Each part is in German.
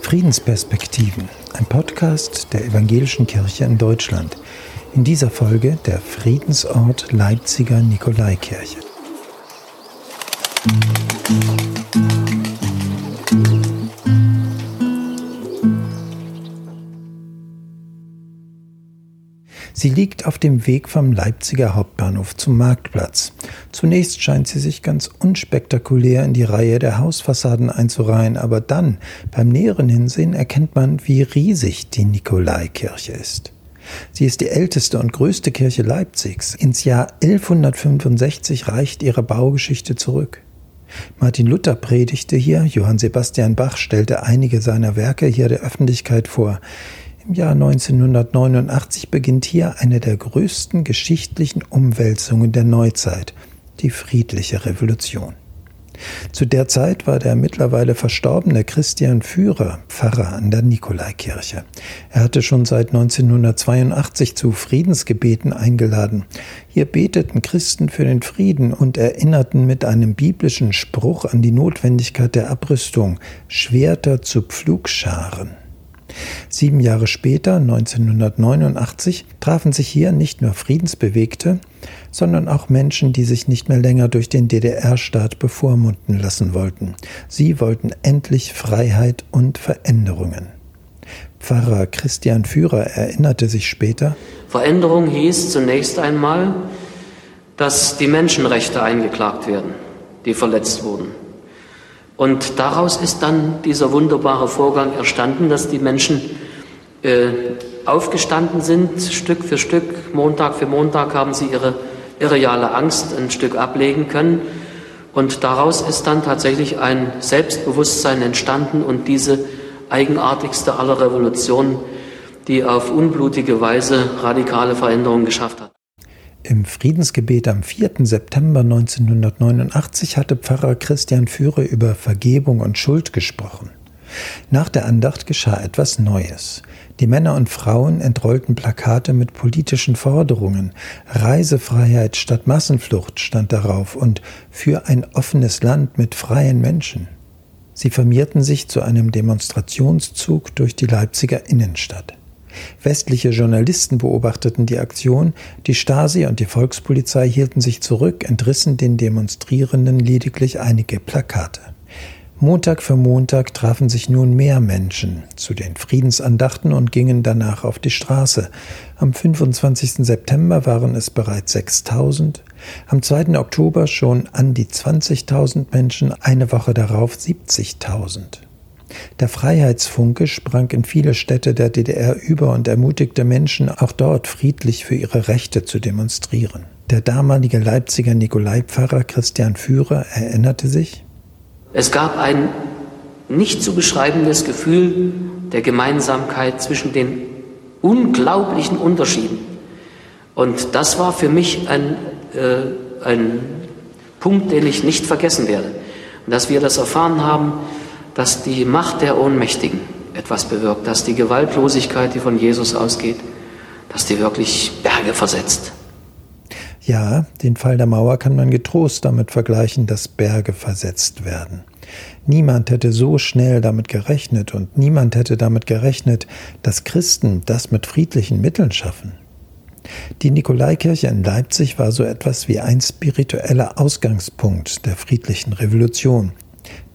Friedensperspektiven, ein Podcast der Evangelischen Kirche in Deutschland. In dieser Folge der Friedensort Leipziger Nikolaikirche. Sie liegt auf dem Weg vom Leipziger Hauptbahnhof zum Marktplatz. Zunächst scheint sie sich ganz unspektakulär in die Reihe der Hausfassaden einzureihen, aber dann, beim näheren Hinsehen, erkennt man, wie riesig die Nikolaikirche ist. Sie ist die älteste und größte Kirche Leipzigs. Ins Jahr 1165 reicht ihre Baugeschichte zurück. Martin Luther predigte hier, Johann Sebastian Bach stellte einige seiner Werke hier der Öffentlichkeit vor. Im Jahr 1989 beginnt hier eine der größten geschichtlichen Umwälzungen der Neuzeit, die friedliche Revolution. Zu der Zeit war der mittlerweile verstorbene Christian Führer Pfarrer an der Nikolaikirche. Er hatte schon seit 1982 zu Friedensgebeten eingeladen. Hier beteten Christen für den Frieden und erinnerten mit einem biblischen Spruch an die Notwendigkeit der Abrüstung, Schwerter zu Pflugscharen. Sieben Jahre später, 1989, trafen sich hier nicht nur Friedensbewegte, sondern auch Menschen, die sich nicht mehr länger durch den DDR-Staat bevormunden lassen wollten. Sie wollten endlich Freiheit und Veränderungen. Pfarrer Christian Führer erinnerte sich später, Veränderung hieß zunächst einmal, dass die Menschenrechte eingeklagt werden, die verletzt wurden. Und daraus ist dann dieser wunderbare Vorgang erstanden, dass die Menschen äh, aufgestanden sind, Stück für Stück, Montag für Montag haben sie ihre irreale Angst ein Stück ablegen können. Und daraus ist dann tatsächlich ein Selbstbewusstsein entstanden und diese eigenartigste aller Revolutionen, die auf unblutige Weise radikale Veränderungen geschafft hat. Im Friedensgebet am 4. September 1989 hatte Pfarrer Christian Führer über Vergebung und Schuld gesprochen. Nach der Andacht geschah etwas Neues. Die Männer und Frauen entrollten Plakate mit politischen Forderungen. Reisefreiheit statt Massenflucht stand darauf und für ein offenes Land mit freien Menschen. Sie formierten sich zu einem Demonstrationszug durch die Leipziger Innenstadt. Westliche Journalisten beobachteten die Aktion, die Stasi und die Volkspolizei hielten sich zurück, entrissen den Demonstrierenden lediglich einige Plakate. Montag für Montag trafen sich nun mehr Menschen zu den Friedensandachten und gingen danach auf die Straße. Am 25. September waren es bereits 6000, am 2. Oktober schon an die 20.000 Menschen, eine Woche darauf 70.000. Der Freiheitsfunke sprang in viele Städte der DDR über und ermutigte Menschen, auch dort friedlich für ihre Rechte zu demonstrieren. Der damalige Leipziger Nikolaipfarrer Christian Führer erinnerte sich, es gab ein nicht zu beschreibendes Gefühl der Gemeinsamkeit zwischen den unglaublichen Unterschieden. Und das war für mich ein, äh, ein Punkt, den ich nicht vergessen werde. Und dass wir das erfahren haben, dass die Macht der Ohnmächtigen etwas bewirkt, dass die Gewaltlosigkeit, die von Jesus ausgeht, dass die wirklich Berge versetzt. Ja, den Fall der Mauer kann man getrost damit vergleichen, dass Berge versetzt werden. Niemand hätte so schnell damit gerechnet und niemand hätte damit gerechnet, dass Christen das mit friedlichen Mitteln schaffen. Die Nikolaikirche in Leipzig war so etwas wie ein spiritueller Ausgangspunkt der friedlichen Revolution,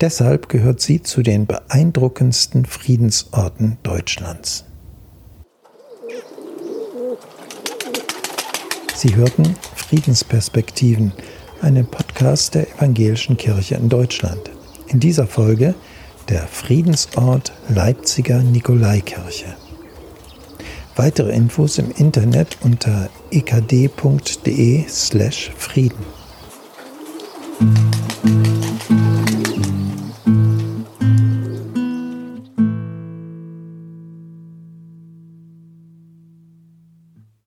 Deshalb gehört sie zu den beeindruckendsten Friedensorten Deutschlands. Sie hörten Friedensperspektiven, einen Podcast der Evangelischen Kirche in Deutschland. In dieser Folge der Friedensort Leipziger Nikolaikirche. Weitere Infos im Internet unter ekd.de slash Frieden.